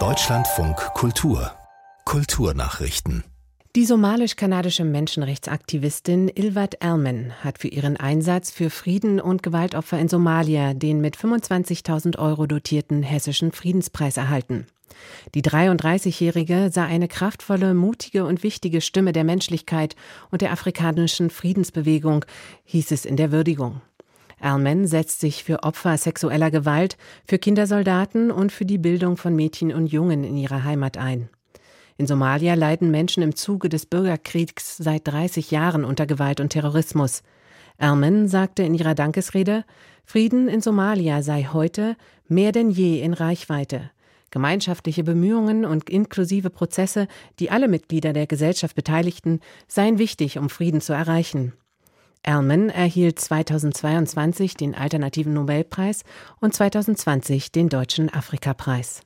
Deutschlandfunk Kultur Kulturnachrichten die somalisch-kanadische Menschenrechtsaktivistin Ilvat Elman hat für ihren Einsatz für Frieden und Gewaltopfer in Somalia den mit 25.000 Euro dotierten Hessischen Friedenspreis erhalten. Die 33-Jährige sah eine kraftvolle, mutige und wichtige Stimme der Menschlichkeit und der afrikanischen Friedensbewegung, hieß es in der Würdigung. Alman setzt sich für Opfer sexueller Gewalt, für Kindersoldaten und für die Bildung von Mädchen und Jungen in ihrer Heimat ein. In Somalia leiden Menschen im Zuge des Bürgerkriegs seit 30 Jahren unter Gewalt und Terrorismus. Ermen sagte in ihrer Dankesrede, Frieden in Somalia sei heute mehr denn je in Reichweite. Gemeinschaftliche Bemühungen und inklusive Prozesse, die alle Mitglieder der Gesellschaft beteiligten, seien wichtig, um Frieden zu erreichen. Ermen erhielt 2022 den Alternativen Nobelpreis und 2020 den Deutschen Afrikapreis.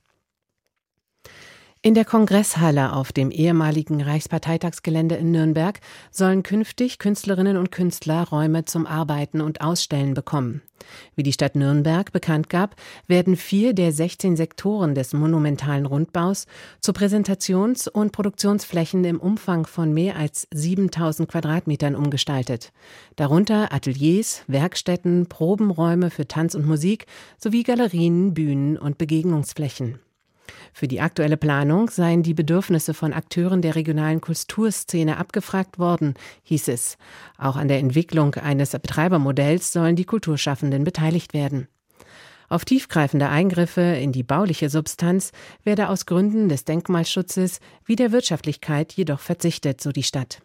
In der Kongresshalle auf dem ehemaligen Reichsparteitagsgelände in Nürnberg sollen künftig Künstlerinnen und Künstler Räume zum Arbeiten und Ausstellen bekommen. Wie die Stadt Nürnberg bekannt gab, werden vier der 16 Sektoren des monumentalen Rundbaus zu Präsentations- und Produktionsflächen im Umfang von mehr als 7000 Quadratmetern umgestaltet. Darunter Ateliers, Werkstätten, Probenräume für Tanz und Musik sowie Galerien, Bühnen und Begegnungsflächen. Für die aktuelle Planung seien die Bedürfnisse von Akteuren der regionalen Kulturszene abgefragt worden, hieß es. Auch an der Entwicklung eines Betreibermodells sollen die Kulturschaffenden beteiligt werden. Auf tiefgreifende Eingriffe in die bauliche Substanz werde aus Gründen des Denkmalschutzes wie der Wirtschaftlichkeit jedoch verzichtet, so die Stadt.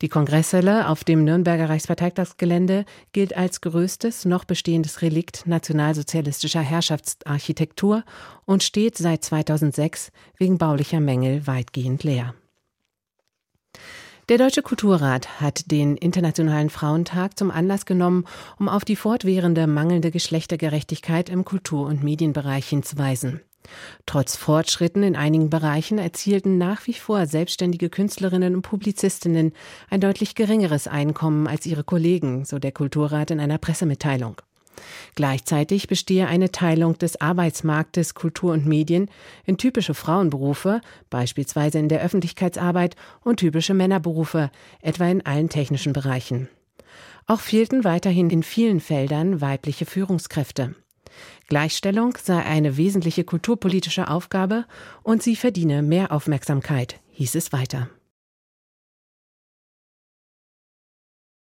Die Kongresshalle auf dem Nürnberger Reichsparteitagsgelände gilt als größtes noch bestehendes Relikt nationalsozialistischer Herrschaftsarchitektur und steht seit 2006 wegen baulicher Mängel weitgehend leer. Der Deutsche Kulturrat hat den Internationalen Frauentag zum Anlass genommen, um auf die fortwährende mangelnde Geschlechtergerechtigkeit im Kultur- und Medienbereich hinzuweisen. Trotz Fortschritten in einigen Bereichen erzielten nach wie vor selbstständige Künstlerinnen und Publizistinnen ein deutlich geringeres Einkommen als ihre Kollegen, so der Kulturrat in einer Pressemitteilung. Gleichzeitig bestehe eine Teilung des Arbeitsmarktes Kultur und Medien in typische Frauenberufe, beispielsweise in der Öffentlichkeitsarbeit, und typische Männerberufe, etwa in allen technischen Bereichen. Auch fehlten weiterhin in vielen Feldern weibliche Führungskräfte. Gleichstellung sei eine wesentliche kulturpolitische Aufgabe und sie verdiene mehr Aufmerksamkeit, hieß es weiter.